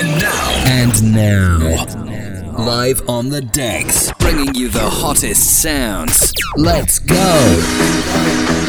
And now. And now. Live on the decks, bringing you the hottest sounds. Let's go.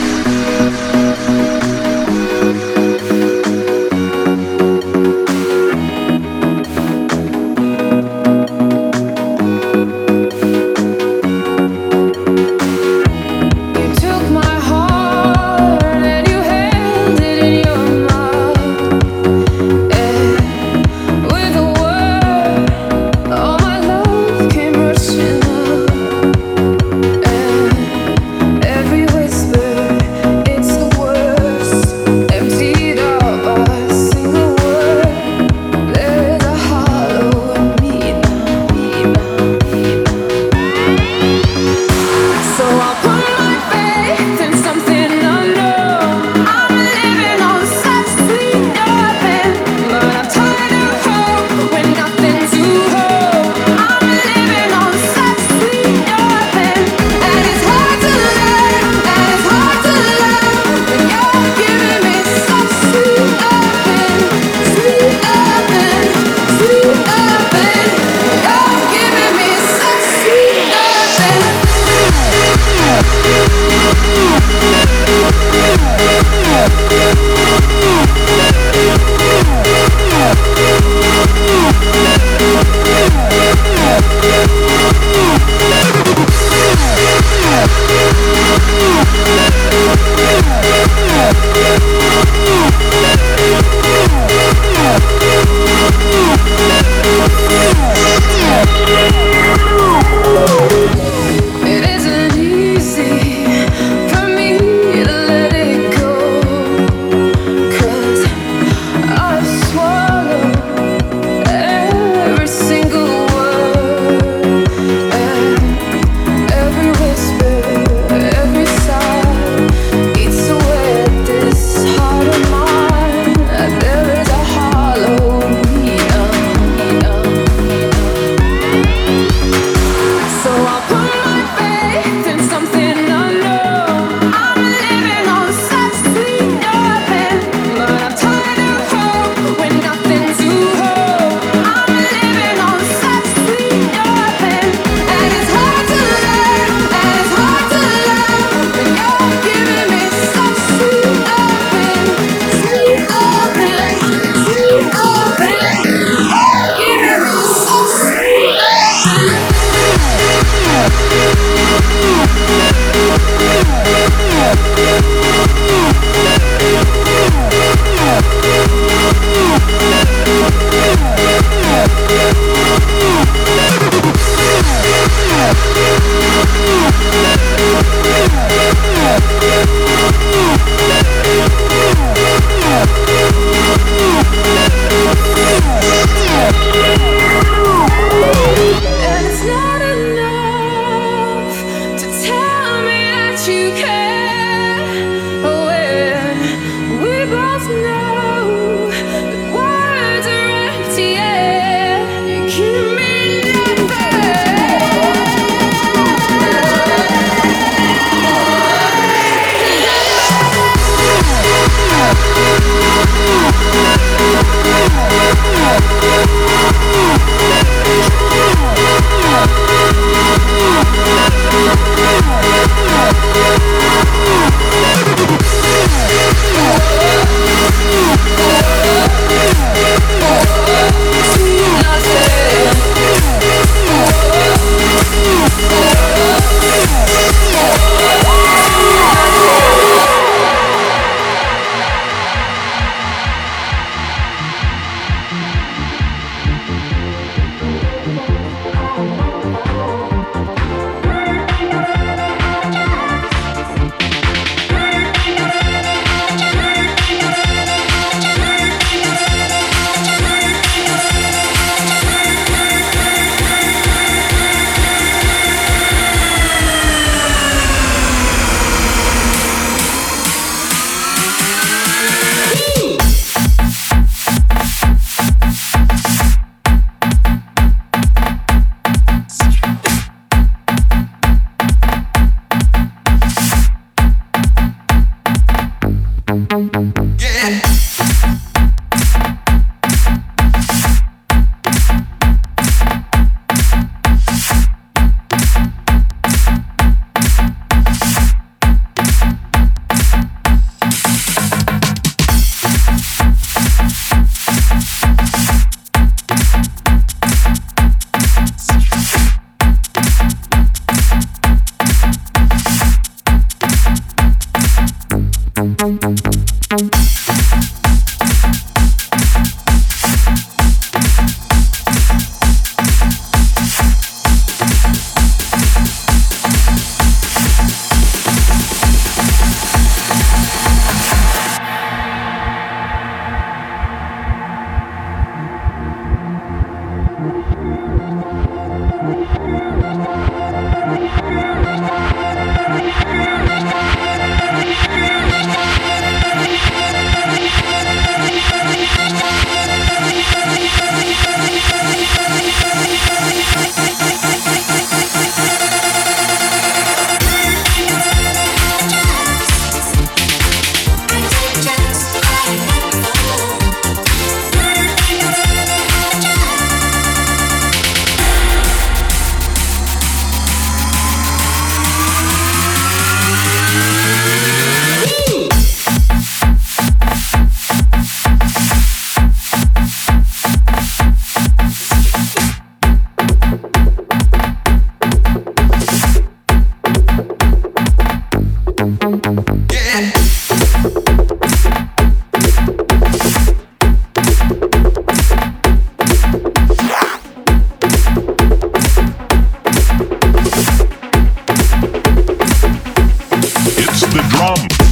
the drum.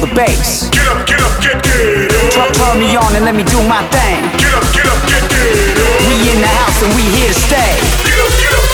The bass. Get up, get up, get get up. Turn, turn me on and let me do my thing. Get up, get up, get get up. We in the house and we here to stay. Get up, get up, get get up,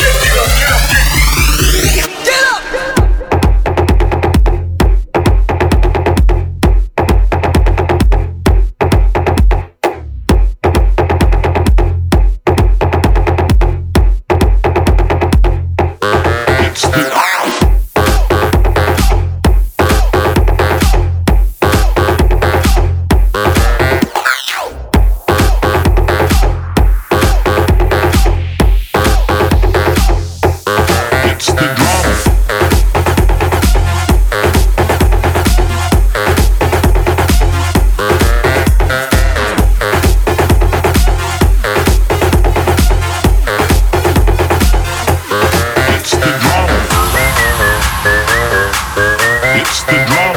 It's the drama.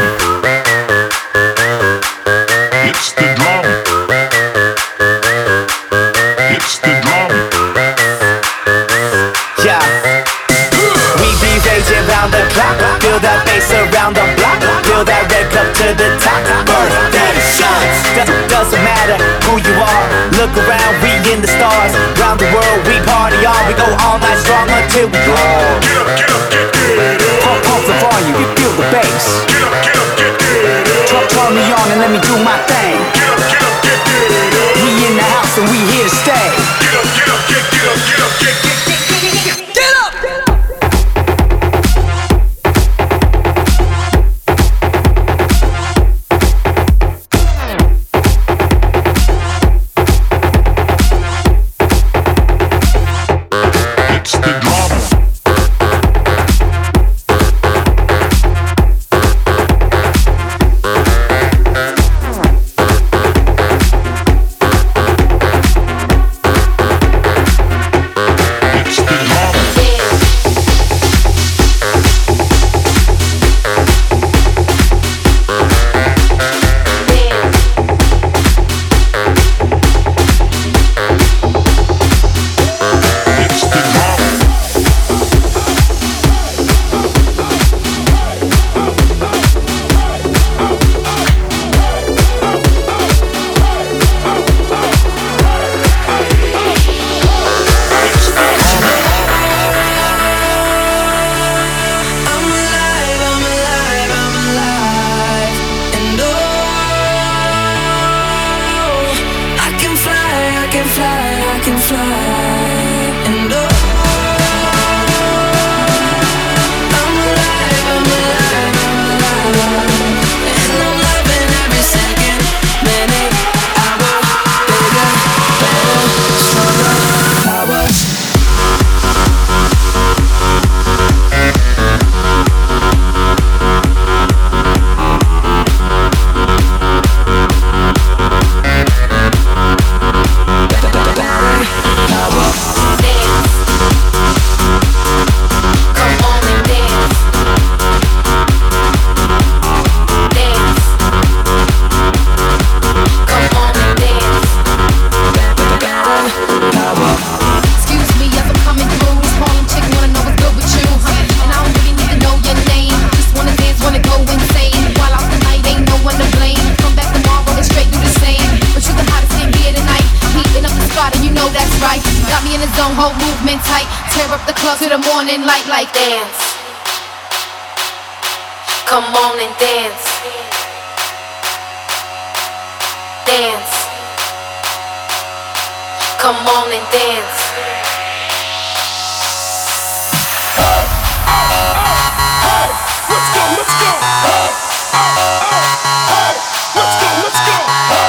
The light like. Dance. Come on and dance. Dance. Come on and dance. Let's go, let's go. Hey, hey, let's go, let's go.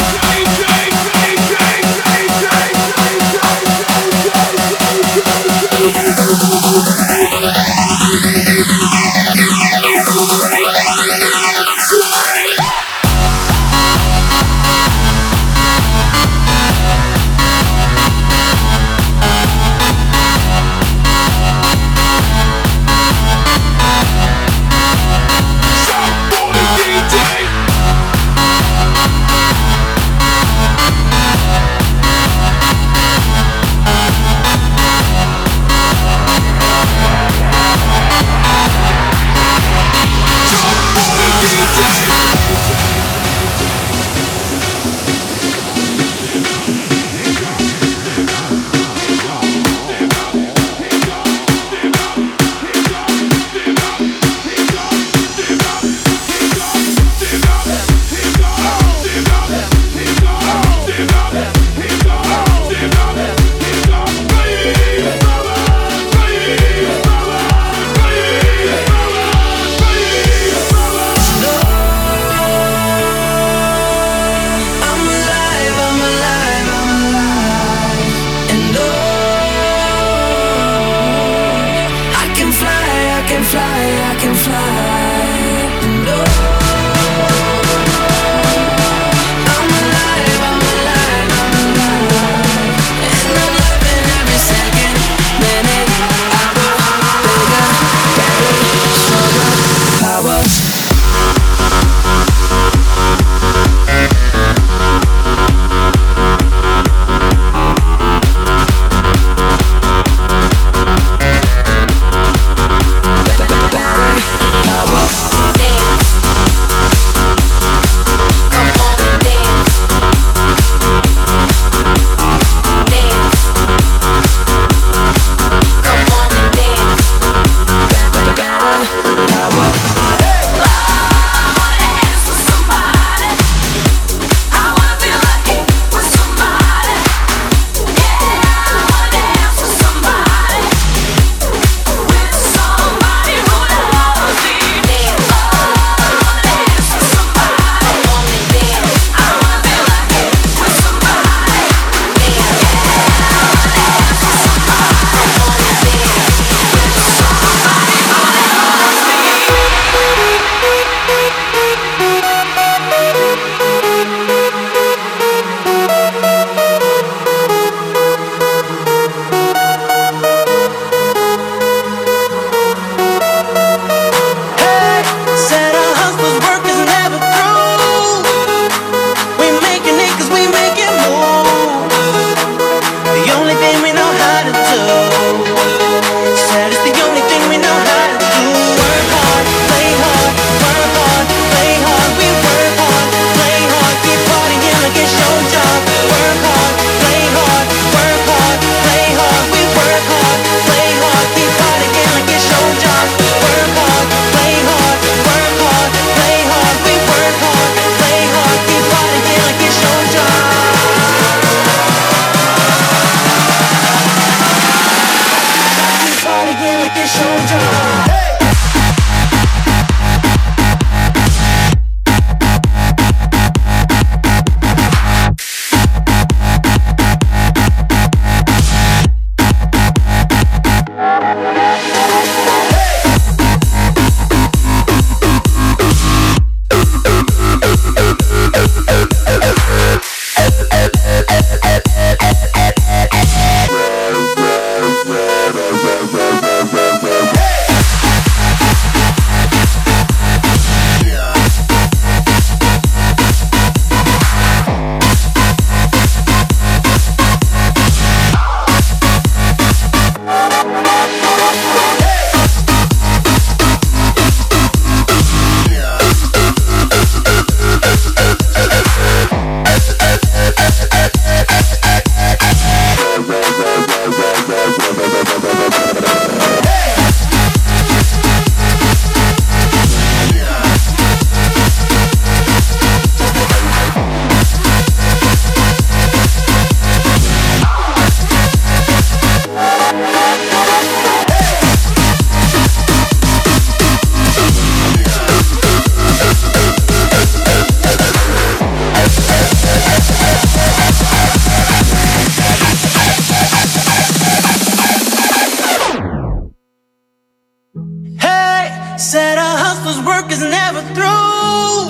hustler's work is never through.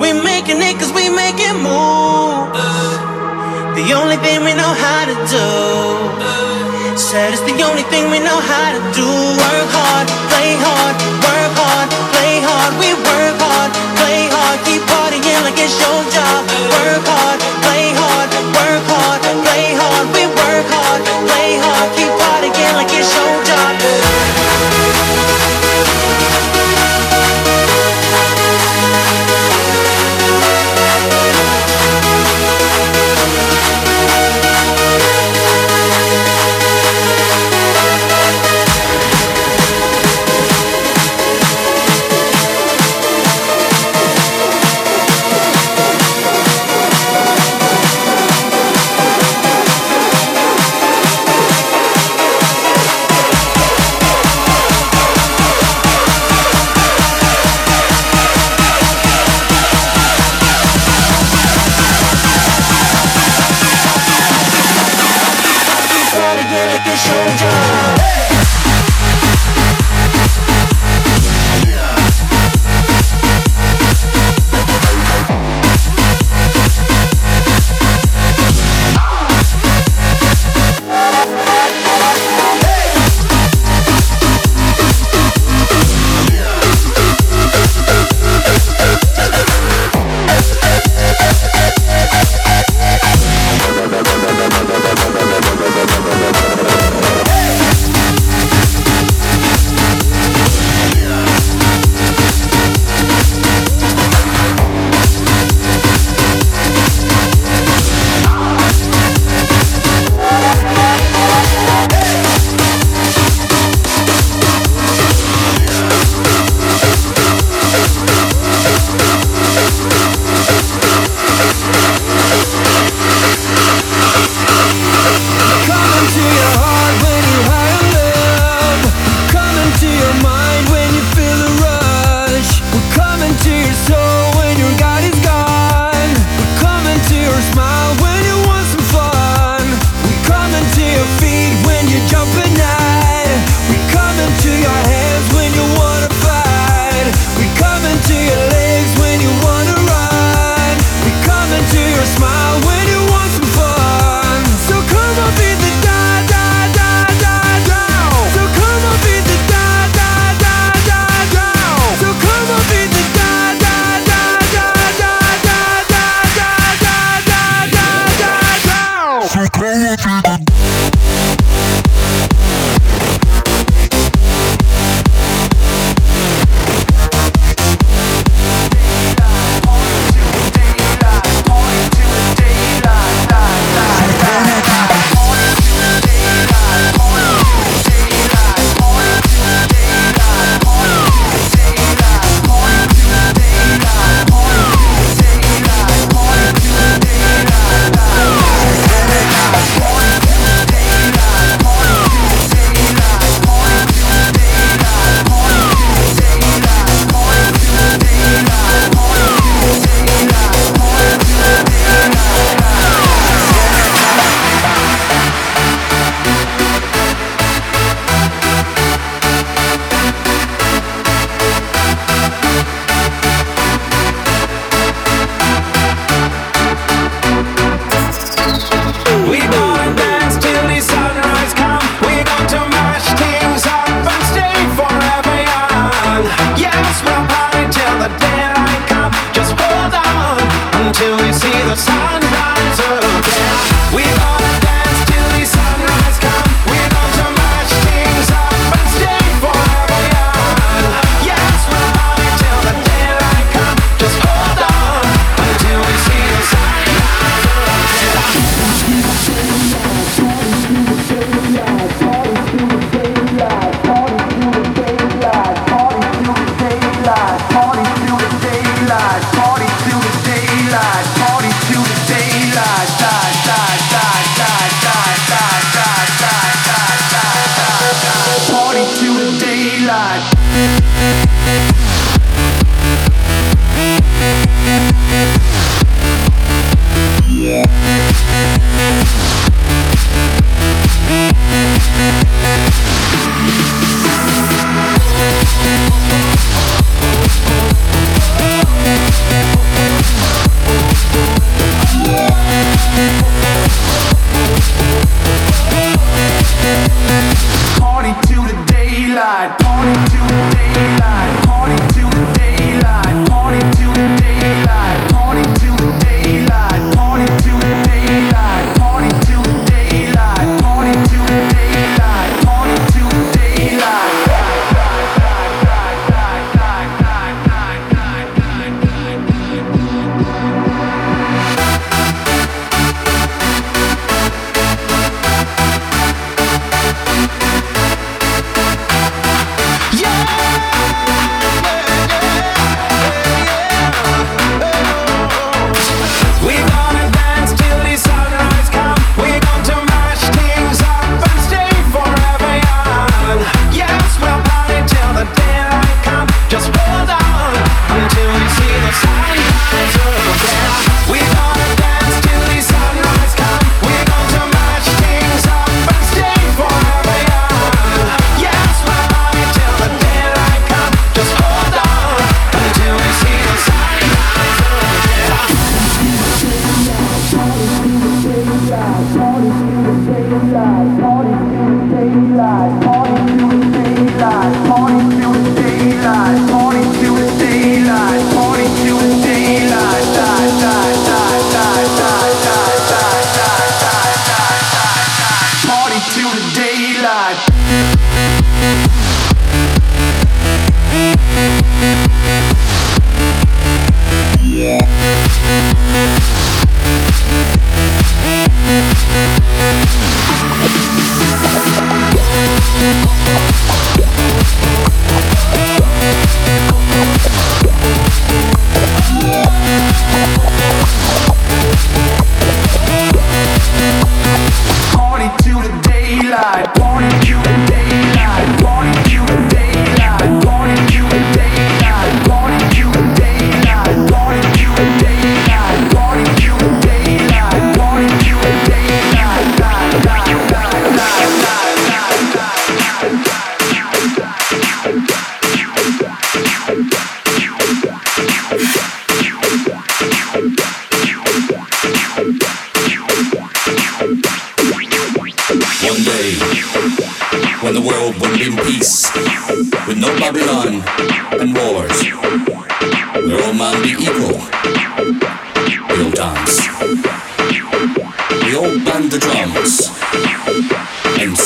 We making it cause we making moves. The only thing we know how to do. Said it's the only thing we know how to do. Work hard, play hard, work hard, play hard. We work hard, play hard, keep partying like it's your job.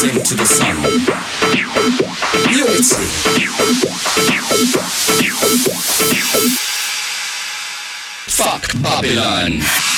dancing to the sun. Unity. Fuck Babylon.